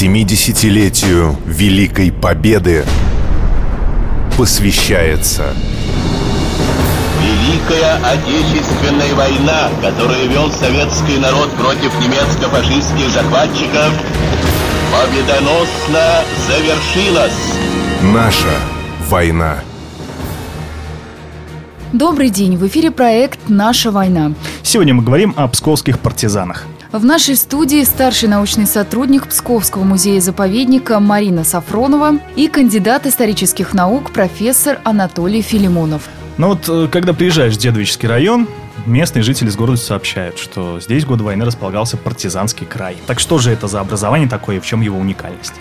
70-летию Великой Победы посвящается Великая Отечественная война, которую вел советский народ против немецко-фашистских захватчиков, победоносно завершилась. Наша война. Добрый день, в эфире проект «Наша война». Сегодня мы говорим о псковских партизанах. В нашей студии старший научный сотрудник Псковского музея-заповедника Марина Сафронова и кандидат исторических наук профессор Анатолий Филимонов. Но вот э, когда приезжаешь в Дедовический район, местные жители с городом сообщают, что здесь в годы войны располагался партизанский край. Так что же это за образование такое и в чем его уникальность?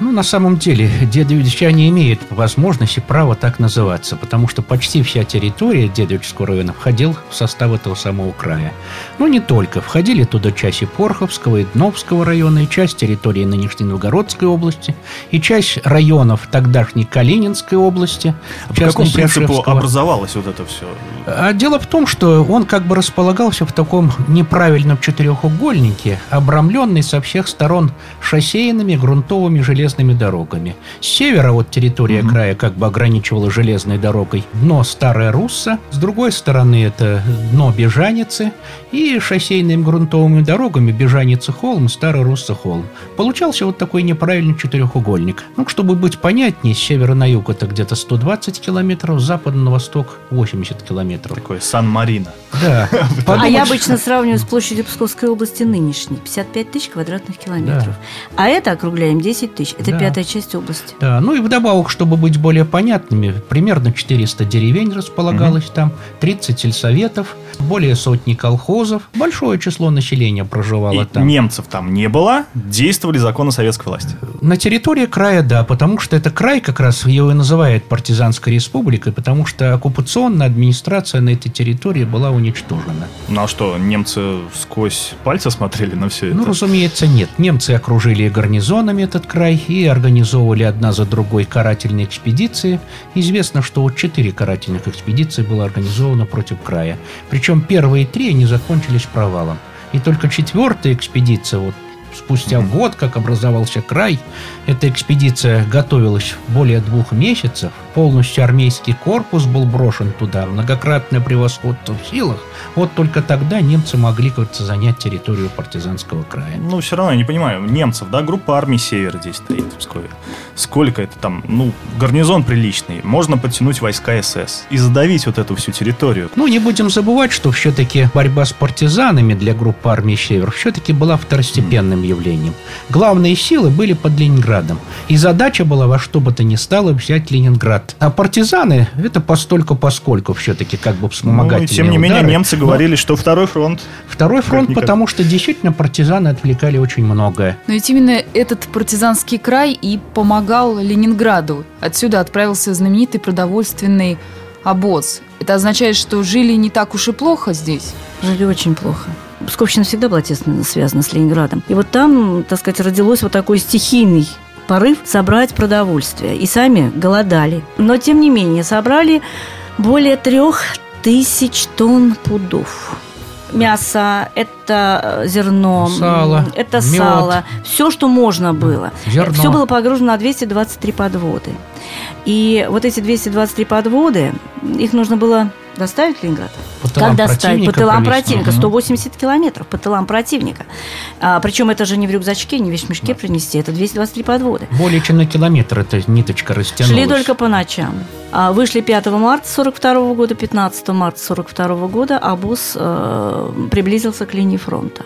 Ну, на самом деле, дедовичане имеют возможность и право так называться, потому что почти вся территория Дедовического района входила в состав этого самого края. Но не только. Входили туда часть и Порховского, и Дновского района, и часть территории нынешней Новгородской области, и часть районов тогдашней Калининской области. А по какому принципу образовалось вот это все? А дело в том, что он как бы располагался в таком неправильном четырехугольнике, обрамленный со всех сторон шоссейными грунтовыми железными железными дорогами. С севера вот территория угу. края как бы ограничивала железной дорогой дно Старая Русса, с другой стороны это дно Бежаницы и шоссейными грунтовыми дорогами Бежаница холм, Старая Русса холм. Получался вот такой неправильный четырехугольник. Ну, чтобы быть понятнее, с севера на юг это где-то 120 километров, с запада на восток 80 километров. Такой Сан-Марино. Да. А я обычно сравниваю с площадью Псковской области нынешней. 55 тысяч квадратных километров. А это округляем 10 тысяч. Это да. пятая часть области. Да, ну и вдобавок, чтобы быть более понятными, примерно 400 деревень располагалось угу. там, 30 сельсоветов, более сотни колхозов, большое число населения проживало и там. немцев там не было, действовали законы советской власти. На территории края, да, потому что это край как раз его и называют партизанской республикой, потому что оккупационная администрация на этой территории была уничтожена. Ну а что, немцы сквозь пальцы смотрели на все ну, это? Ну, разумеется, нет. Немцы окружили гарнизонами этот край и организовывали одна за другой карательные экспедиции. Известно, что вот четыре карательных экспедиции было организовано против края. Причем первые три они закончились провалом. И только четвертая экспедиция, вот спустя год, как образовался край, эта экспедиция готовилась более двух месяцев. Полностью армейский корпус был брошен туда, многократное превосходство в силах. Вот только тогда немцы могли, кажется, занять территорию партизанского края. Ну, все равно я не понимаю, немцев, да, группа армий «Север» здесь стоит в Пскове. Сколько это там, ну, гарнизон приличный, можно подтянуть войска СС и задавить вот эту всю территорию. Ну, не будем забывать, что все-таки борьба с партизанами для группы армии «Север» все-таки была второстепенным. Явлением. Главные силы были под Ленинградом. И задача была во что бы то ни стало взять Ленинград. А партизаны это постольку поскольку все-таки как бы вспомогательные ну, Тем не менее, немцы говорили, Но... что второй фронт. Второй фронт, никак. потому что действительно партизаны отвлекали очень многое. Но ведь именно этот партизанский край и помогал Ленинграду. Отсюда отправился знаменитый продовольственный обоз. Это означает, что жили не так уж и плохо здесь? Жили очень плохо. Псковщина всегда была тесно связана с Ленинградом. И вот там, так сказать, родилось вот такой стихийный порыв собрать продовольствие. И сами голодали. Но, тем не менее, собрали более трех тысяч тонн пудов мясо, это зерно, сало, это мед. сало, все, что можно было. Зерно. Все было погружено на 223 подводы. И вот эти 223 подводы, их нужно было доставить в Ленинград? По тылам как доставить? По тылам противника. 180 километров по тылам противника. А, причем это же не в рюкзачке, не в вещмешке да. принести, это 223 подводы. Более чем на километр эта ниточка растянулась. Шли только по ночам. А, вышли 5 марта 42 года, 15 марта 42 года, обоз э, приблизился к линии фронта.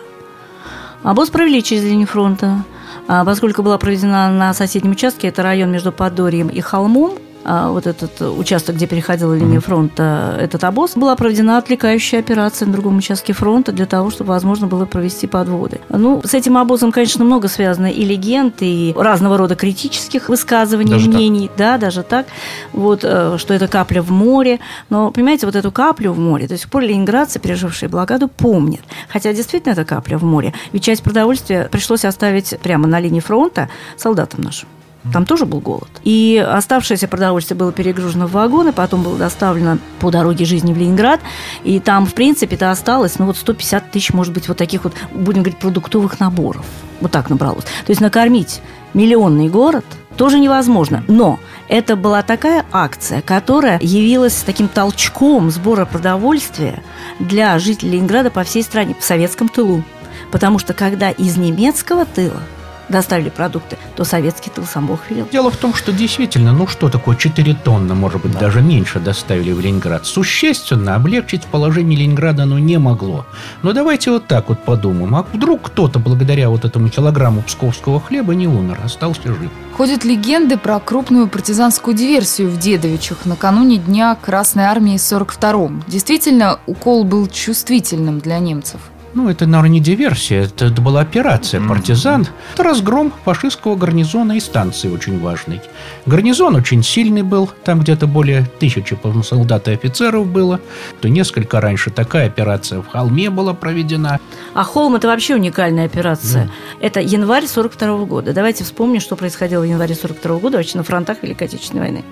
Обоз провели через линию фронта. А, поскольку была проведена на соседнем участке, это район между Подорьем и Холмом, а, вот этот участок, где переходила линия фронта, этот обоз, была проведена отвлекающая операция на другом участке фронта для того, чтобы возможно было провести подводы. Ну, с этим обозом, конечно, много связано и легенд, и разного рода критических высказываний, даже мнений, так. да, даже так, вот, э, что это капля в море. Но, понимаете, вот эту каплю в море до сих пор ленинградцы, пережившие блокаду, помнят. Хотя действительно это капля в море. Ведь часть продовольствия пришлось оставить прямо на линии фронта солдатам нашим. Там тоже был голод. И оставшееся продовольствие было перегружено в вагоны, потом было доставлено по дороге жизни в Ленинград. И там, в принципе, это осталось, ну, вот 150 тысяч, может быть, вот таких вот, будем говорить, продуктовых наборов. Вот так набралось. То есть накормить миллионный город тоже невозможно. Но это была такая акция, которая явилась таким толчком сбора продовольствия для жителей Ленинграда по всей стране, в советском тылу. Потому что когда из немецкого тыла доставили продукты, то советский тыл сам Бог велел. Дело в том, что действительно, ну что такое 4 тонны, может быть, да. даже меньше доставили в Ленинград. Существенно облегчить положение Ленинграда оно не могло. Но давайте вот так вот подумаем. А вдруг кто-то благодаря вот этому килограмму псковского хлеба не умер, остался жив? Ходят легенды про крупную партизанскую диверсию в Дедовичах накануне Дня Красной Армии 42-м. Действительно, укол был чувствительным для немцев. Ну, это, наверное, не диверсия, это, это была операция «Партизан». Это разгром фашистского гарнизона и станции очень важный. Гарнизон очень сильный был, там где-то более тысячи солдат и офицеров было. То несколько раньше такая операция в Холме была проведена. А Холм – это вообще уникальная операция. Да. Это январь 42 года. Давайте вспомним, что происходило в январе 42 года вообще на фронтах Великой Отечественной войны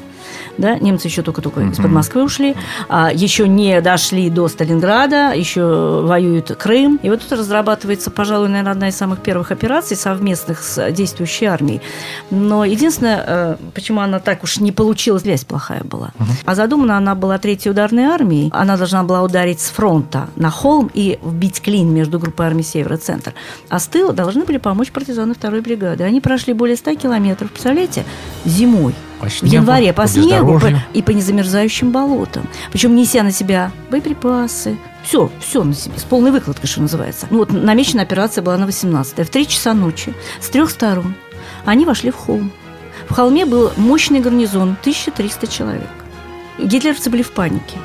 да, немцы еще только-только mm-hmm. из-под Москвы ушли, а, еще не дошли до Сталинграда, еще воюют Крым. И вот тут разрабатывается, пожалуй, наверное, одна из самых первых операций совместных с действующей армией. Но единственное, э, почему она так уж не получилась, связь плохая была. Mm-hmm. А задумана она была третьей ударной армией. Она должна была ударить с фронта на холм и вбить клин между группой армий Север и Центр. А с тыла должны были помочь партизаны второй бригады. Они прошли более 100 километров, представляете, зимой. По снегу, в январе по, по снегу по, и по незамерзающим болотам. Причем неся на себя боеприпасы, все, все на себе, с полной выкладкой, что называется. Ну вот намеченная операция была на 18 в 3 часа ночи, с трех сторон. Они вошли в холм. В холме был мощный гарнизон, 1300 человек. Гитлеровцы были в панике.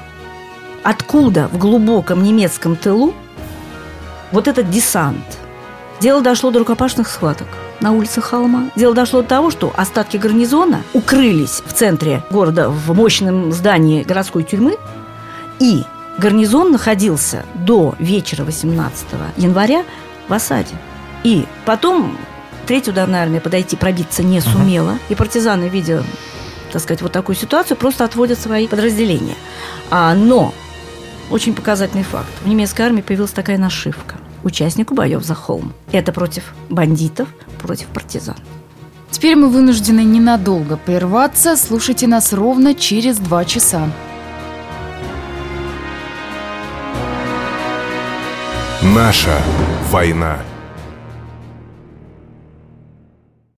Откуда в глубоком немецком тылу вот этот десант? Дело дошло до рукопашных схваток – на улицах холма. Дело дошло до того, что остатки гарнизона укрылись в центре города в мощном здании городской тюрьмы, и гарнизон находился до вечера 18 января в осаде. И потом третья ударная армия подойти, пробиться не сумела, и партизаны, видя, так сказать, вот такую ситуацию, просто отводят свои подразделения. А, но очень показательный факт. В немецкой армии появилась такая нашивка – участнику боев за холм. Это против бандитов, против партизан. Теперь мы вынуждены ненадолго прерваться. Слушайте нас ровно через два часа. Наша война.